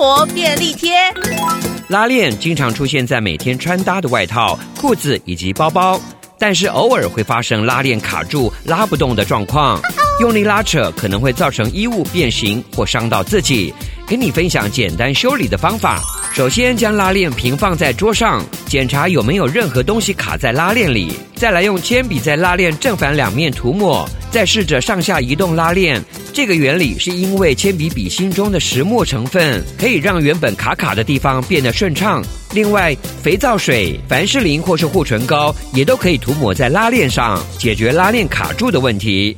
活便利贴。拉链经常出现在每天穿搭的外套、裤子以及包包，但是偶尔会发生拉链卡住、拉不动的状况。用力拉扯可能会造成衣物变形或伤到自己。给你分享简单修理的方法。首先将拉链平放在桌上，检查有没有任何东西卡在拉链里。再来用铅笔在拉链正反两面涂抹，再试着上下移动拉链。这个原理是因为铅笔笔芯中的石墨成分可以让原本卡卡的地方变得顺畅。另外，肥皂水、凡士林或是护唇膏也都可以涂抹在拉链上，解决拉链卡住的问题。